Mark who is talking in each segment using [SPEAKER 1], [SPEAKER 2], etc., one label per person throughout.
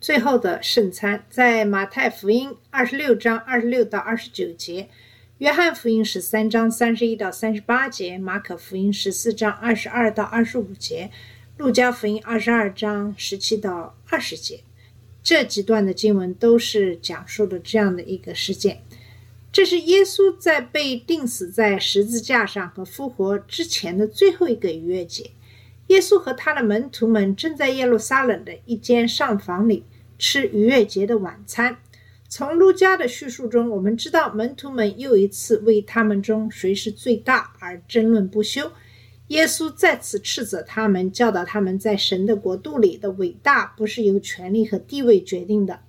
[SPEAKER 1] 最后的圣餐，在马太福音二十六章二十六到二十九节，约翰福音十三章三十一到三十八节，马可福音十四章二十二到二十五节，路加福音二十二章十七到二十节。这几段的经文都是讲述了这样的一个事件。这是耶稣在被钉死在十字架上和复活之前的最后一个逾越节。耶稣和他的门徒们正在耶路撒冷的一间上房里吃逾越节的晚餐。从路加的叙述中，我们知道门徒们又一次为他们中谁是最大而争论不休。耶稣再次斥责他们，教导他们在神的国度里的伟大不是由权力和地位决定的，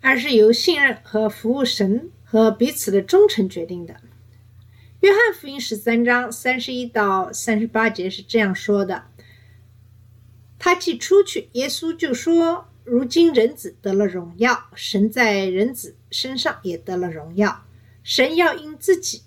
[SPEAKER 1] 而是由信任和服务神和彼此的忠诚决定的。约翰福音十三章三十一到三十八节是这样说的：他既出去，耶稣就说：“如今人子得了荣耀，神在人子身上也得了荣耀。神要因自己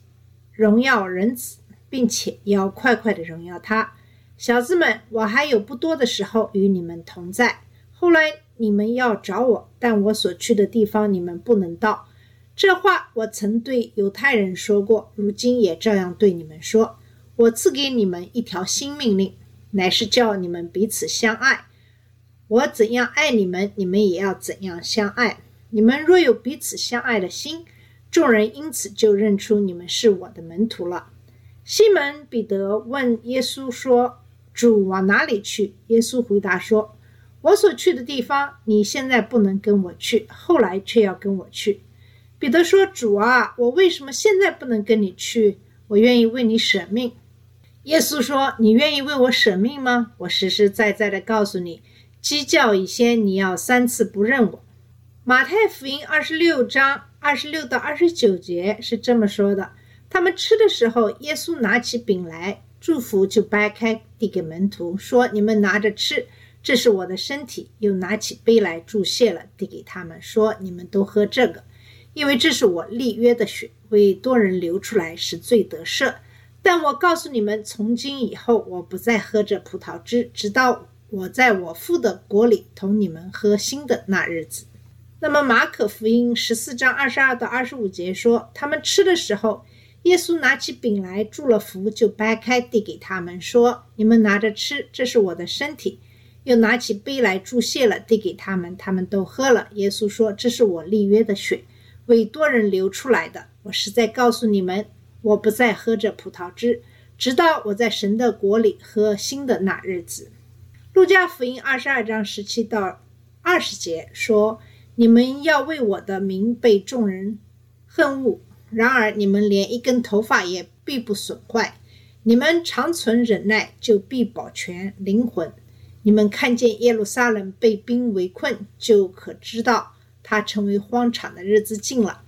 [SPEAKER 1] 荣耀人子，并且要快快的荣耀他。小子们，我还有不多的时候与你们同在。后来你们要找我，但我所去的地方你们不能到。这话我曾对犹太人说过，如今也照样对你们说。我赐给你们一条新命令。”乃是叫你们彼此相爱。我怎样爱你们，你们也要怎样相爱。你们若有彼此相爱的心，众人因此就认出你们是我的门徒了。西门彼得问耶稣说：“主往哪里去？”耶稣回答说：“我所去的地方，你现在不能跟我去，后来却要跟我去。”彼得说：“主啊，我为什么现在不能跟你去？我愿意为你舍命。”耶稣说：“你愿意为我舍命吗？我实实在在的告诉你，鸡叫以先，你要三次不认我。”马太福音二十六章二十六到二十九节是这么说的：他们吃的时候，耶稣拿起饼来，祝福就掰开，递给门徒，说：“你们拿着吃，这是我的身体。”又拿起杯来祝谢了，递给他们，说：“你们都喝这个，因为这是我立约的血，为多人流出来，使罪得赦。”但我告诉你们，从今以后，我不再喝这葡萄汁，直到我在我父的国里同你们喝新的那日子。那么，马可福音十四章二十二到二十五节说，他们吃的时候，耶稣拿起饼来，祝了福，就掰开，递给他们，说：“你们拿着吃，这是我的身体。”又拿起杯来，祝谢了，递给他们，他们都喝了。耶稣说：“这是我立约的血，为多人流出来的。我实在告诉你们。”我不再喝这葡萄汁，直到我在神的国里喝新的那日子。路加福音二十二章十七到二十节说：“你们要为我的名被众人恨恶，然而你们连一根头发也必不损坏。你们长存忍耐，就必保全灵魂。你们看见耶路撒冷被兵围困，就可知道它成为荒场的日子近了。”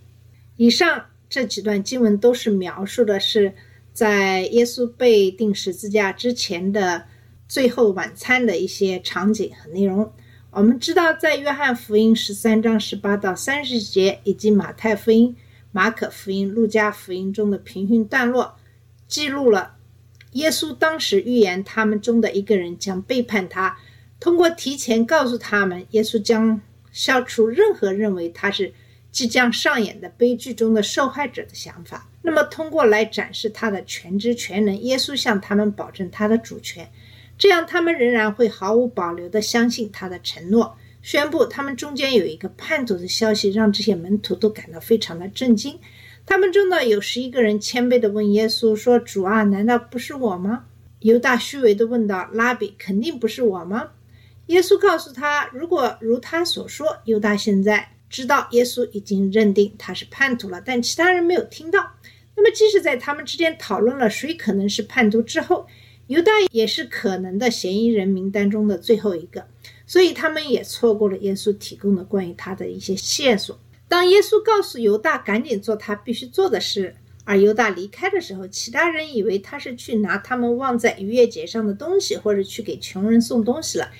[SPEAKER 1] 以上。这几段经文都是描述的是在耶稣被钉十字架之前的最后晚餐的一些场景和内容。我们知道，在约翰福音十三章十八到三十节，以及马太福音、马可福音、路加福音中的平行段落，记录了耶稣当时预言他们中的一个人将背叛他。通过提前告诉他们，耶稣将消除任何认为他是。即将上演的悲剧中的受害者的想法，那么通过来展示他的全知全能，耶稣向他们保证他的主权，这样他们仍然会毫无保留地相信他的承诺。宣布他们中间有一个叛徒的消息，让这些门徒都感到非常的震惊。他们中的有十一个人谦卑地问耶稣说：“主啊，难道不是我吗？”犹大虚伪地问道：“拉比，肯定不是我吗？”耶稣告诉他：“如果如他所说，犹大现在。”知道耶稣已经认定他是叛徒了，但其他人没有听到。那么，即使在他们之间讨论了谁可能是叛徒之后，犹大也是可能的嫌疑人名单中的最后一个。所以他们也错过了耶稣提供的关于他的一些线索。当耶稣告诉犹大赶紧做他必须做的事，而犹大离开的时候，其他人以为他是去拿他们忘在逾越节上的东西，或者去给穷人送东西了，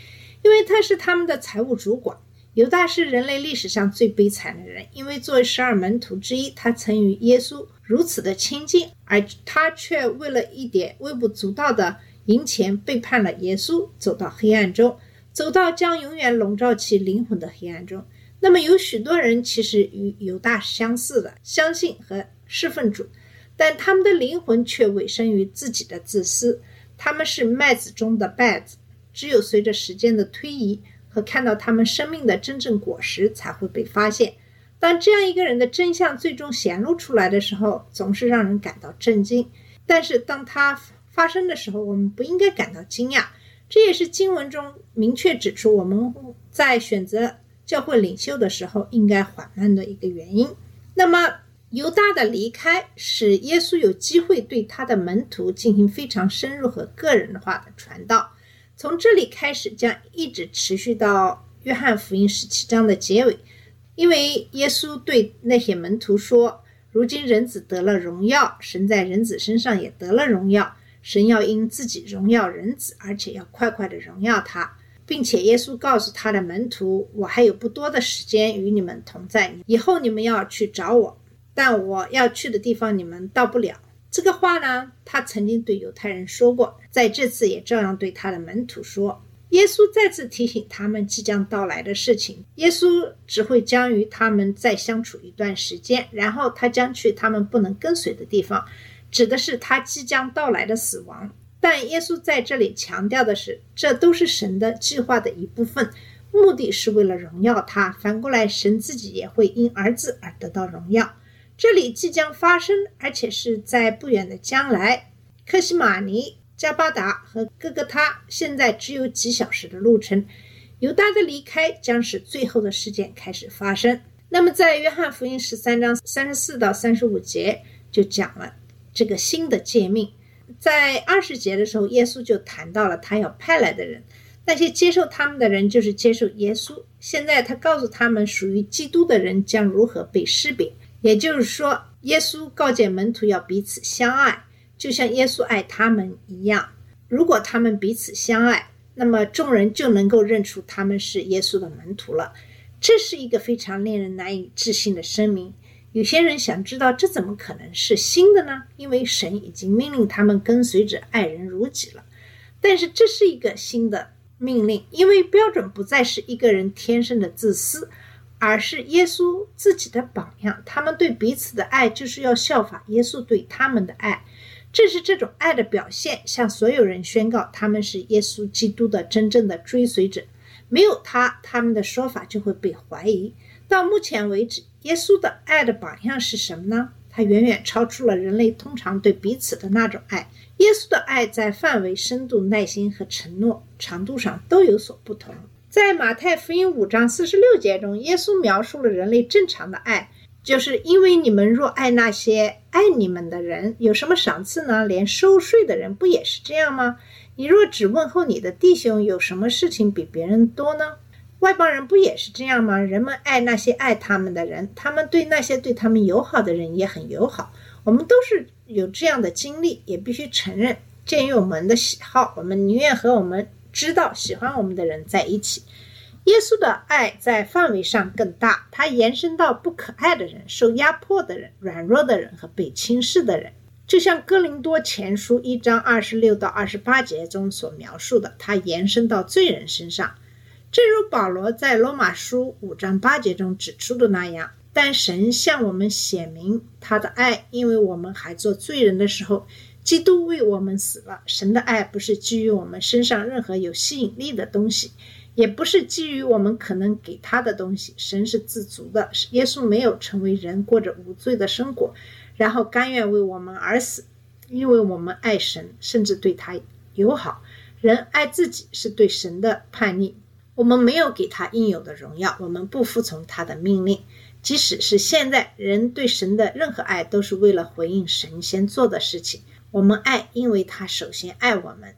[SPEAKER 1] 因为他是他们的财务主管。犹大是人类历史上最悲惨的人，因为作为十二门徒之一，他曾与耶稣如此的亲近，而他却为了一点微不足道的银钱背叛了耶稣，走到黑暗中，走到将永远笼罩其灵魂的黑暗中。那么有许多人其实与犹大相似的，相信和侍奉主，但他们的灵魂却委身于自己的自私。他们是麦子中的稗子，只有随着时间的推移。和看到他们生命的真正果实才会被发现。当这样一个人的真相最终显露出来的时候，总是让人感到震惊。但是当他发生的时候，我们不应该感到惊讶。这也是经文中明确指出我们在选择教会领袖的时候应该缓慢的一个原因。那么犹大的离开，使耶稣有机会对他的门徒进行非常深入和个人化的传道。从这里开始，将一直持续到约翰福音十七章的结尾，因为耶稣对那些门徒说：“如今人子得了荣耀，神在人子身上也得了荣耀。神要因自己荣耀人子，而且要快快的荣耀他，并且耶稣告诉他的门徒：我还有不多的时间与你们同在，以后你们要去找我，但我要去的地方你们到不了。”这个话呢，他曾经对犹太人说过，在这次也照样对他的门徒说。耶稣再次提醒他们即将到来的事情。耶稣只会将与他们再相处一段时间，然后他将去他们不能跟随的地方，指的是他即将到来的死亡。但耶稣在这里强调的是，这都是神的计划的一部分，目的是为了荣耀他。反过来，神自己也会因儿子而得到荣耀。这里即将发生，而且是在不远的将来。克西马尼、加巴达和哥哥他现在只有几小时的路程。犹大的离开将使最后的事件开始发生。那么，在约翰福音十三章三十四到三十五节就讲了这个新的诫命。在二十节的时候，耶稣就谈到了他要派来的人，那些接受他们的人就是接受耶稣。现在他告诉他们，属于基督的人将如何被识别。也就是说，耶稣告诫门徒要彼此相爱，就像耶稣爱他们一样。如果他们彼此相爱，那么众人就能够认出他们是耶稣的门徒了。这是一个非常令人难以置信的声明。有些人想知道，这怎么可能是新的呢？因为神已经命令他们跟随着爱人如己了。但是这是一个新的命令，因为标准不再是一个人天生的自私。而是耶稣自己的榜样，他们对彼此的爱就是要效法耶稣对他们的爱，这是这种爱的表现，向所有人宣告他们是耶稣基督的真正的追随者。没有他，他们的说法就会被怀疑。到目前为止，耶稣的爱的榜样是什么呢？他远远超出了人类通常对彼此的那种爱。耶稣的爱在范围、深度、耐心和承诺长度上都有所不同。在马太福音五章四十六节中，耶稣描述了人类正常的爱，就是因为你们若爱那些爱你们的人，有什么赏赐呢？连收税的人不也是这样吗？你若只问候你的弟兄，有什么事情比别人多呢？外邦人不也是这样吗？人们爱那些爱他们的人，他们对那些对他们友好的人也很友好。我们都是有这样的经历，也必须承认，鉴于我们的喜好，我们宁愿和我们。知道喜欢我们的人在一起，耶稣的爱在范围上更大，它延伸到不可爱的人、受压迫的人、软弱的人和被轻视的人。就像哥林多前书一章二十六到二十八节中所描述的，它延伸到罪人身上。正如保罗在罗马书五章八节中指出的那样，但神向我们显明他的爱，因为我们还做罪人的时候。基督为我们死了。神的爱不是基于我们身上任何有吸引力的东西，也不是基于我们可能给他的东西。神是自足的。耶稣没有成为人，过着无罪的生活，然后甘愿为我们而死，因为我们爱神，甚至对他友好。人爱自己是对神的叛逆。我们没有给他应有的荣耀，我们不服从他的命令。即使是现在，人对神的任何爱都是为了回应神先做的事情。我们爱，因为他首先爱我们。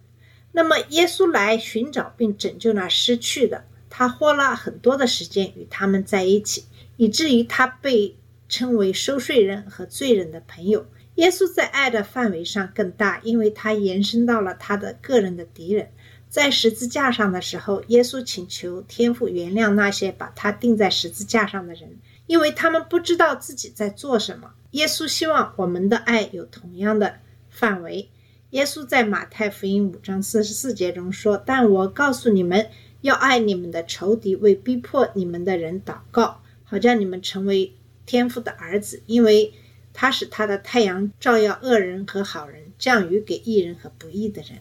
[SPEAKER 1] 那么，耶稣来寻找并拯救那失去的，他花了很多的时间与他们在一起，以至于他被称为收税人和罪人的朋友。耶稣在爱的范围上更大，因为他延伸到了他的个人的敌人。在十字架上的时候，耶稣请求天父原谅那些把他钉在十字架上的人，因为他们不知道自己在做什么。耶稣希望我们的爱有同样的范围。耶稣在马太福音五章四十四节中说：“但我告诉你们，要爱你们的仇敌，为逼迫你们的人祷告，好叫你们成为天父的儿子，因为他使他的太阳照耀恶人和好人，降雨给义人和不义的人。”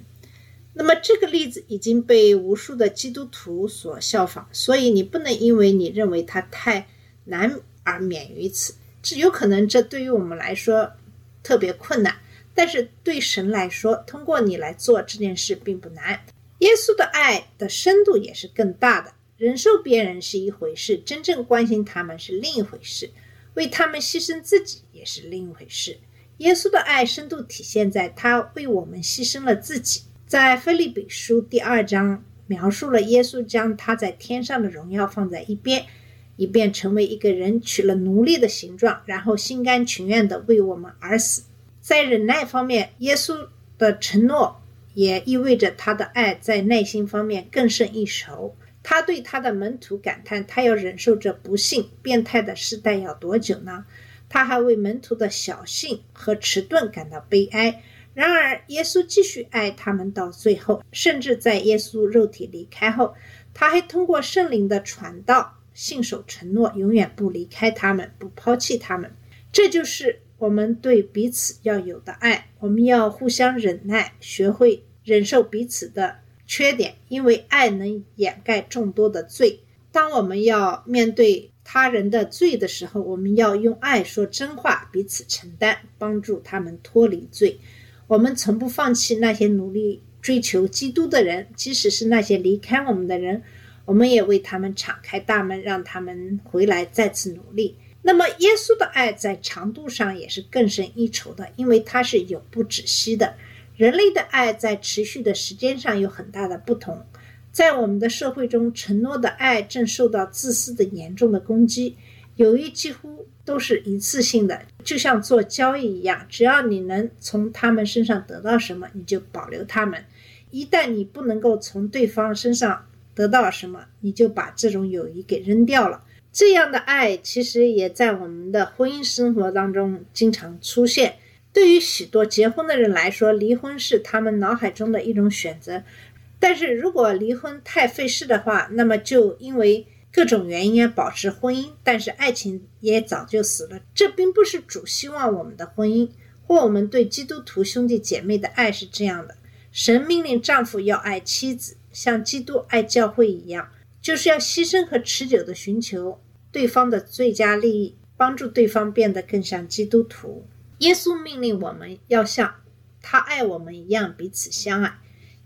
[SPEAKER 1] 那么这个例子已经被无数的基督徒所效仿，所以你不能因为你认为它太难而免于此。这有可能这对于我们来说特别困难，但是对神来说，通过你来做这件事并不难。耶稣的爱的深度也是更大的，忍受别人是一回事，真正关心他们是另一回事，为他们牺牲自己也是另一回事。耶稣的爱深度体现在他为我们牺牲了自己。在菲利比书第二章描述了耶稣将他在天上的荣耀放在一边，以便成为一个人，取了奴隶的形状，然后心甘情愿地为我们而死。在忍耐方面，耶稣的承诺也意味着他的爱在耐心方面更胜一筹。他对他的门徒感叹：“他要忍受这不幸、变态的时代要多久呢？”他还为门徒的小性和迟钝感到悲哀。然而，耶稣继续爱他们到最后，甚至在耶稣肉体离开后，他还通过圣灵的传道，信守承诺，永远不离开他们，不抛弃他们。这就是我们对彼此要有的爱。我们要互相忍耐，学会忍受彼此的缺点，因为爱能掩盖众多的罪。当我们要面对他人的罪的时候，我们要用爱说真话，彼此承担，帮助他们脱离罪。我们从不放弃那些努力追求基督的人，即使是那些离开我们的人，我们也为他们敞开大门，让他们回来再次努力。那么，耶稣的爱在长度上也是更胜一筹的，因为它是永不止息的。人类的爱在持续的时间上有很大的不同。在我们的社会中，承诺的爱正受到自私的严重的攻击。友谊几乎都是一次性的，就像做交易一样，只要你能从他们身上得到什么，你就保留他们；一旦你不能够从对方身上得到什么，你就把这种友谊给扔掉了。这样的爱其实也在我们的婚姻生活当中经常出现。对于许多结婚的人来说，离婚是他们脑海中的一种选择。但是如果离婚太费事的话，那么就因为。各种原因保持婚姻，但是爱情也早就死了。这并不是主希望我们的婚姻，或我们对基督徒兄弟姐妹的爱是这样的。神命令丈夫要爱妻子，像基督爱教会一样，就是要牺牲和持久的寻求对方的最佳利益，帮助对方变得更像基督徒。耶稣命令我们要像他爱我们一样彼此相爱。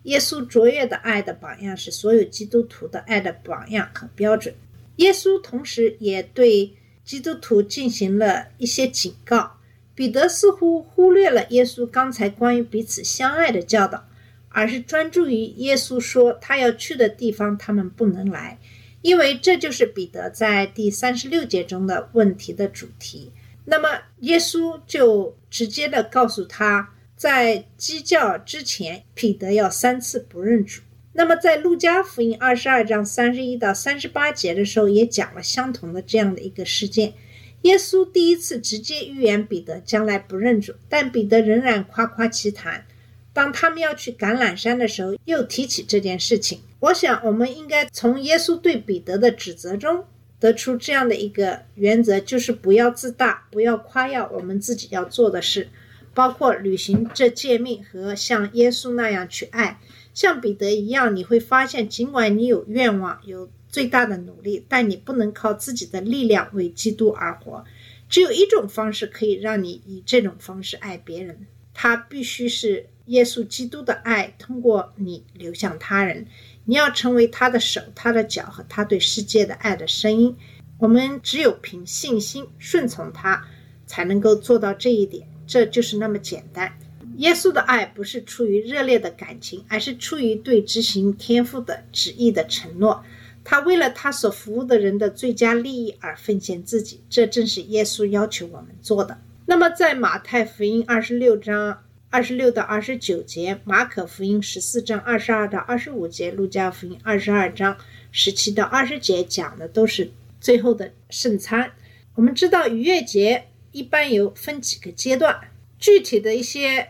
[SPEAKER 1] 耶稣卓越的爱的榜样是所有基督徒的爱的榜样和标准。耶稣同时也对基督徒进行了一些警告。彼得似乎忽略了耶稣刚才关于彼此相爱的教导，而是专注于耶稣说他要去的地方，他们不能来，因为这就是彼得在第三十六节中的问题的主题。那么耶稣就直接的告诉他。在鸡叫之前，彼得要三次不认主。那么，在路加福音二十二章三十一到三十八节的时候，也讲了相同的这样的一个事件。耶稣第一次直接预言彼得将来不认主，但彼得仍然夸夸其谈。当他们要去橄榄山的时候，又提起这件事情。我想，我们应该从耶稣对彼得的指责中得出这样的一个原则：就是不要自大，不要夸耀我们自己要做的事。包括履行这诫命和像耶稣那样去爱，像彼得一样，你会发现，尽管你有愿望、有最大的努力，但你不能靠自己的力量为基督而活。只有一种方式可以让你以这种方式爱别人，它必须是耶稣基督的爱通过你流向他人。你要成为他的手、他的脚和他对世界的爱的声音。我们只有凭信心顺从他，才能够做到这一点。这就是那么简单。耶稣的爱不是出于热烈的感情，而是出于对执行天父的旨意的承诺。他为了他所服务的人的最佳利益而奉献自己，这正是耶稣要求我们做的。那么，在马太福音二十六章二十六到二十九节，马可福音十四章二十二到二十五节，路加福音二十二章十七到二十节讲的都是最后的圣餐。我们知道逾越节一般有分几个阶段，具体的一些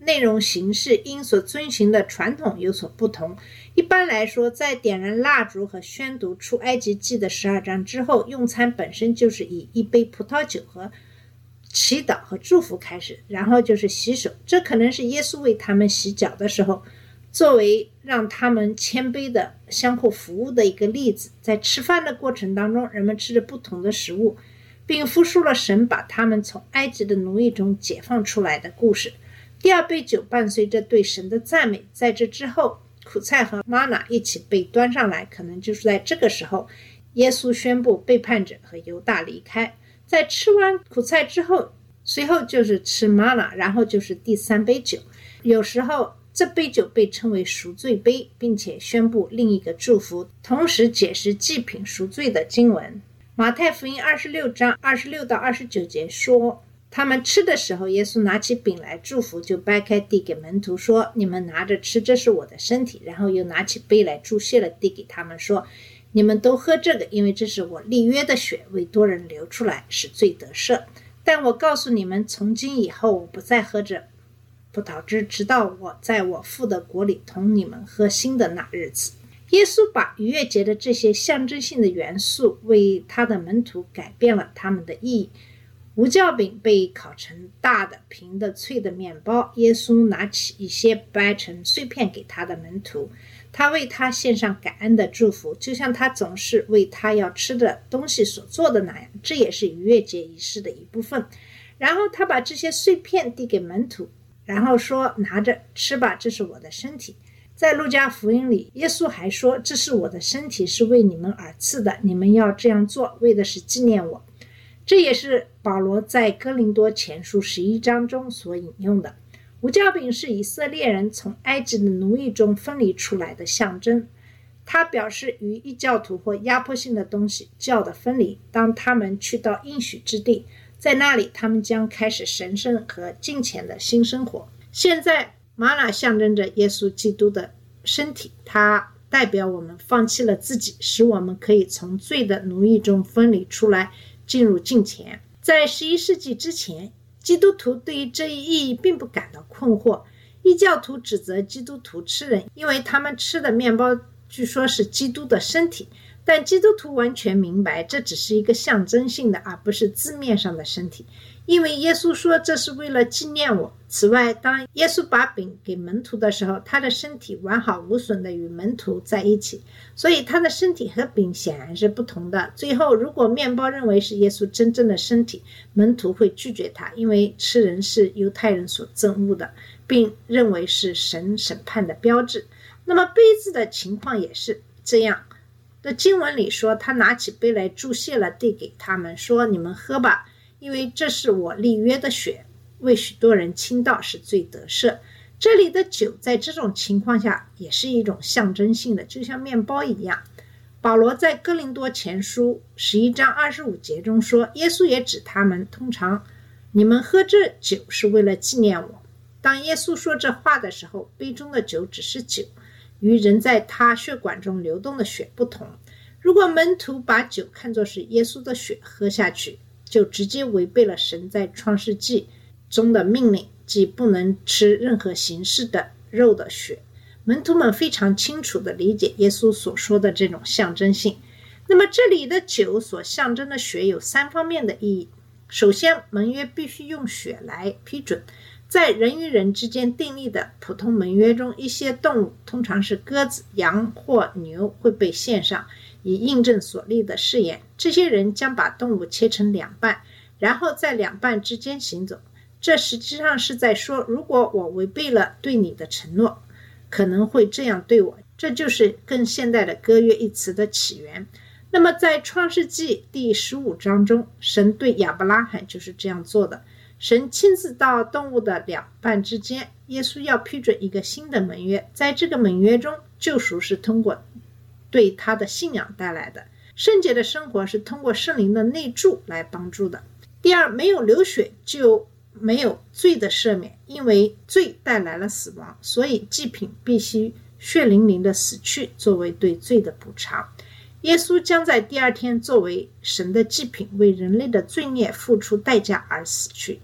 [SPEAKER 1] 内容形式因所遵循的传统有所不同。一般来说，在点燃蜡烛和宣读出埃及记的十二章之后，用餐本身就是以一杯葡萄酒和祈祷和祝福开始，然后就是洗手。这可能是耶稣为他们洗脚的时候，作为让他们谦卑的相互服务的一个例子。在吃饭的过程当中，人们吃着不同的食物，并复述了神把他们从埃及的奴役中解放出来的故事。第二杯酒伴随着对神的赞美，在这之后，苦菜和玛娜一起被端上来，可能就是在这个时候，耶稣宣布背叛者和犹大离开。在吃完苦菜之后，随后就是吃玛娜，然后就是第三杯酒。有时候这杯酒被称为赎罪杯，并且宣布另一个祝福，同时解释祭品赎罪的经文。马太福音二十六章二十六到二十九节说，他们吃的时候，耶稣拿起饼来祝福，就掰开递给门徒说：“你们拿着吃，这是我的身体。”然后又拿起杯来注谢了，递给他们说。你们都喝这个，因为这是我立约的血，为多人流出来，是最得赦。但我告诉你们，从今以后，我不再喝这葡萄汁，直到我在我父的国里同你们喝新的那日子。耶稣把逾越节的这些象征性的元素，为他的门徒改变了他们的意义。无酵饼被烤成大的、平的、脆的面包，耶稣拿起一些掰成碎片给他的门徒。他为他献上感恩的祝福，就像他总是为他要吃的东西所做的那样。这也是逾越节仪式的一部分。然后他把这些碎片递给门徒，然后说：“拿着吃吧，这是我的身体。”在路加福音里，耶稣还说：“这是我的身体，是为你们而赐的，你们要这样做，为的是纪念我。”这也是保罗在哥林多前书十一章中所引用的。无酵饼是以色列人从埃及的奴役中分离出来的象征，它表示与异教徒或压迫性的东西教的分离。当他们去到应许之地，在那里他们将开始神圣和金钱的新生活。现在，玛瑙象征着耶稣基督的身体，它代表我们放弃了自己，使我们可以从罪的奴役中分离出来，进入金钱。在十一世纪之前。基督徒对于这一意义并不感到困惑。异教徒指责基督徒吃人，因为他们吃的面包据说是基督的身体。但基督徒完全明白，这只是一个象征性的，而不是字面上的身体。因为耶稣说这是为了纪念我。此外，当耶稣把饼给门徒的时候，他的身体完好无损的与门徒在一起，所以他的身体和饼显然是不同的。最后，如果面包认为是耶稣真正的身体，门徒会拒绝他，因为吃人是犹太人所憎恶的，并认为是神审判的标志。那么杯子的情况也是这样。的经文里说，他拿起杯来注谢了，递给他们说：“你们喝吧。”因为这是我立约的血，为许多人倾倒，是最得赦。这里的酒在这种情况下也是一种象征性的，就像面包一样。保罗在哥林多前书十一章二十五节中说：“耶稣也指他们，通常你们喝这酒是为了纪念我。”当耶稣说这话的时候，杯中的酒只是酒，与人在他血管中流动的血不同。如果门徒把酒看作是耶稣的血喝下去，就直接违背了神在创世纪中的命令，即不能吃任何形式的肉的血。门徒们非常清楚地理解耶稣所说的这种象征性。那么，这里的酒所象征的血有三方面的意义。首先，盟约必须用血来批准。在人与人之间订立的普通盟约中，一些动物，通常是鸽子、羊或牛，会被献上。以印证所立的誓言，这些人将把动物切成两半，然后在两半之间行走。这实际上是在说，如果我违背了对你的承诺，可能会这样对我。这就是更现代的“割约”一词的起源。那么，在创世纪第十五章中，神对亚伯拉罕就是这样做的。神亲自到动物的两半之间，耶稣要批准一个新的盟约。在这个盟约中，救赎是通过。对他的信仰带来的。圣洁的生活是通过圣灵的内住来帮助的。第二，没有流血就没有罪的赦免，因为罪带来了死亡，所以祭品必须血淋淋的死去，作为对罪的补偿。耶稣将在第二天作为神的祭品，为人类的罪孽付出代价而死去。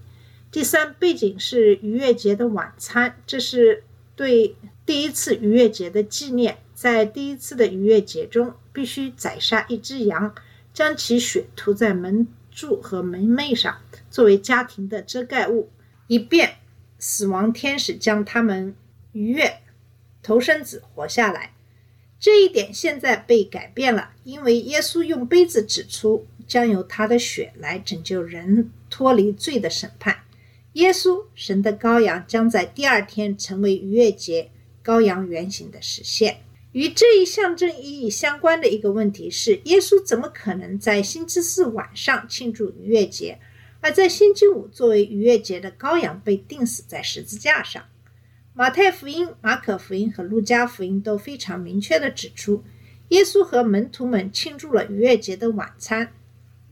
[SPEAKER 1] 第三，背景是逾越节的晚餐，这是对第一次逾越节的纪念。在第一次的逾越节中，必须宰杀一只羊，将其血涂在门柱和门楣上，作为家庭的遮盖物，以便死亡天使将他们逾越头生子活下来。这一点现在被改变了，因为耶稣用杯子指出，将由他的血来拯救人脱离罪的审判。耶稣，神的羔羊，将在第二天成为逾越节羔羊原型的实现。与这一象征意义相关的一个问题是：耶稣怎么可能在星期四晚上庆祝逾越节，而在星期五作为逾越节的羔羊被钉死在十字架上？马太福音、马可福音和路加福音都非常明确地指出，耶稣和门徒们庆祝了逾越节的晚餐。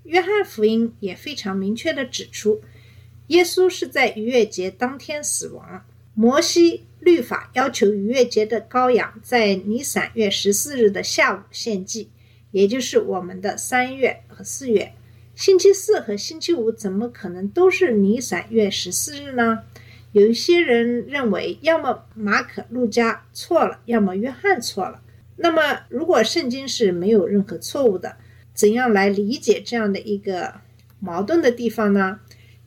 [SPEAKER 1] 约翰福音也非常明确地指出，耶稣是在逾越节当天死亡。摩西。律法要求逾越节的羔羊在尼散月十四日的下午献祭，也就是我们的三月和四月。星期四和星期五怎么可能都是尼散月十四日呢？有一些人认为，要么马可、路加错了，要么约翰错了。那么，如果圣经是没有任何错误的，怎样来理解这样的一个矛盾的地方呢？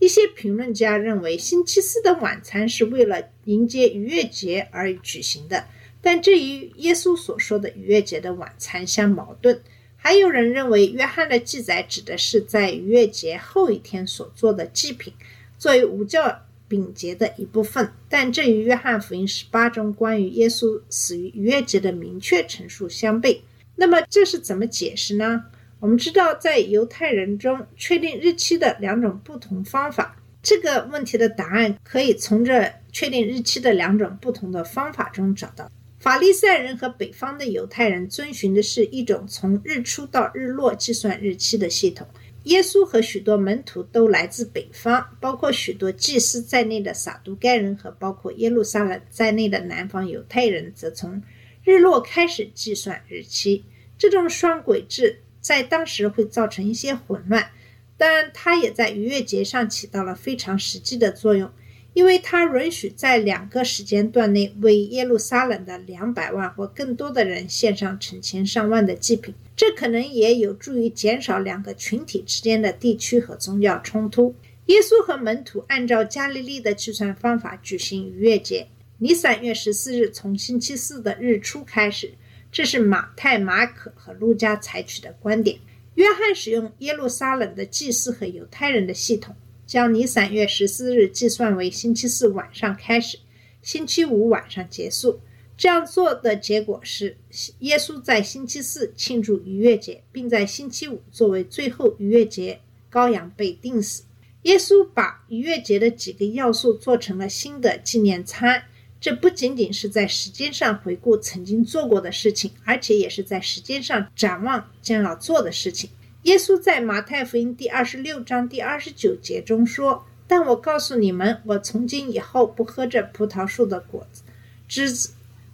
[SPEAKER 1] 一些评论家认为，星期四的晚餐是为了迎接逾越节而举行的，但这与耶稣所说的逾越节的晚餐相矛盾。还有人认为，约翰的记载指的是在逾越节后一天所做的祭品，作为无教饼节的一部分，但这与约翰福音十八中关于耶稣死于逾越节的明确陈述相悖。那么，这是怎么解释呢？我们知道，在犹太人中确定日期的两种不同方法。这个问题的答案可以从这确定日期的两种不同的方法中找到。法利赛人和北方的犹太人遵循的是一种从日出到日落计算日期的系统。耶稣和许多门徒都来自北方，包括许多祭司在内的撒都该人和包括耶路撒冷在内的南方犹太人则从日落开始计算日期。这种双轨制。在当时会造成一些混乱，但它也在逾越节上起到了非常实际的作用，因为它允许在两个时间段内为耶路撒冷的两百万或更多的人献上成千上万的祭品。这可能也有助于减少两个群体之间的地区和宗教冲突。耶稣和门徒按照加利利的计算方法举行逾越节，尼散月十四日从星期四的日出开始。这是马太、马可和路加采取的观点。约翰使用耶路撒冷的祭司和犹太人的系统，将尼散月十四日计算为星期四晚上开始，星期五晚上结束。这样做的结果是，耶稣在星期四庆祝逾越节，并在星期五作为最后逾越节羔羊被钉死。耶稣把逾越节的几个要素做成了新的纪念餐。这不仅仅是在时间上回顾曾经做过的事情，而且也是在时间上展望将要做的事情。耶稣在马太福音第二十六章第二十九节中说：“但我告诉你们，我从今以后不喝这葡萄树的果子汁子，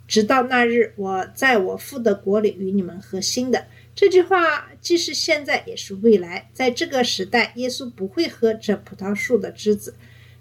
[SPEAKER 1] 直到那日我在我父的国里与你们喝新的。”这句话既是现在，也是未来。在这个时代，耶稣不会喝这葡萄树的枝子。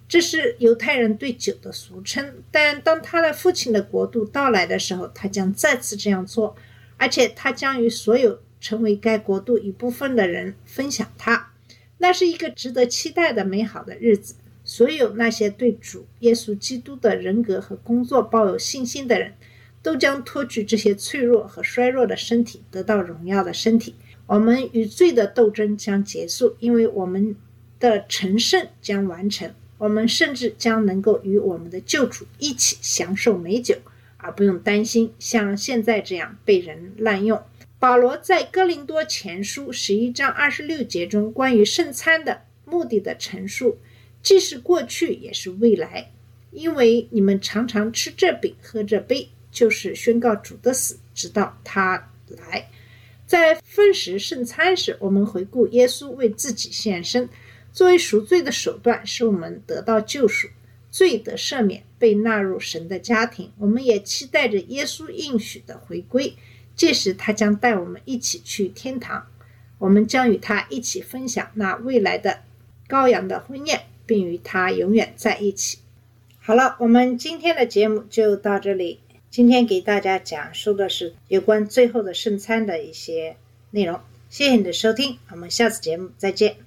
[SPEAKER 1] 这是犹太人对酒的俗称，但当他的父亲的国度到来的时候，他将再次这样做，而且他将与所有成为该国度一部分的人分享它。那是一个值得期待的美好的日子。所有那些对主耶稣基督的人格和工作抱有信心的人，都将托举这些脆弱和衰弱的身体，得到荣耀的身体。我们与罪的斗争将结束，因为我们的成圣将完成。我们甚至将能够与我们的救主一起享受美酒，而不用担心像现在这样被人滥用。保罗在哥林多前书十一章二十六节中关于圣餐的目的的陈述，既是过去也是未来，因为你们常常吃这饼喝这杯，就是宣告主的死，直到他来。在分食圣餐时，我们回顾耶稣为自己献身，作为赎罪的手段，使我们得到救赎，罪得赦免，被纳入神的家庭。我们也期待着耶稣应许的回归，届时他将带我们一起去天堂，我们将与他一起分享那未来的羔羊的婚宴，并与他永远在一起。好了，我们今天的节目就到这里。今天给大家讲述的是有关最后的圣餐的一些内容。谢谢你的收听，我们下次节目再见。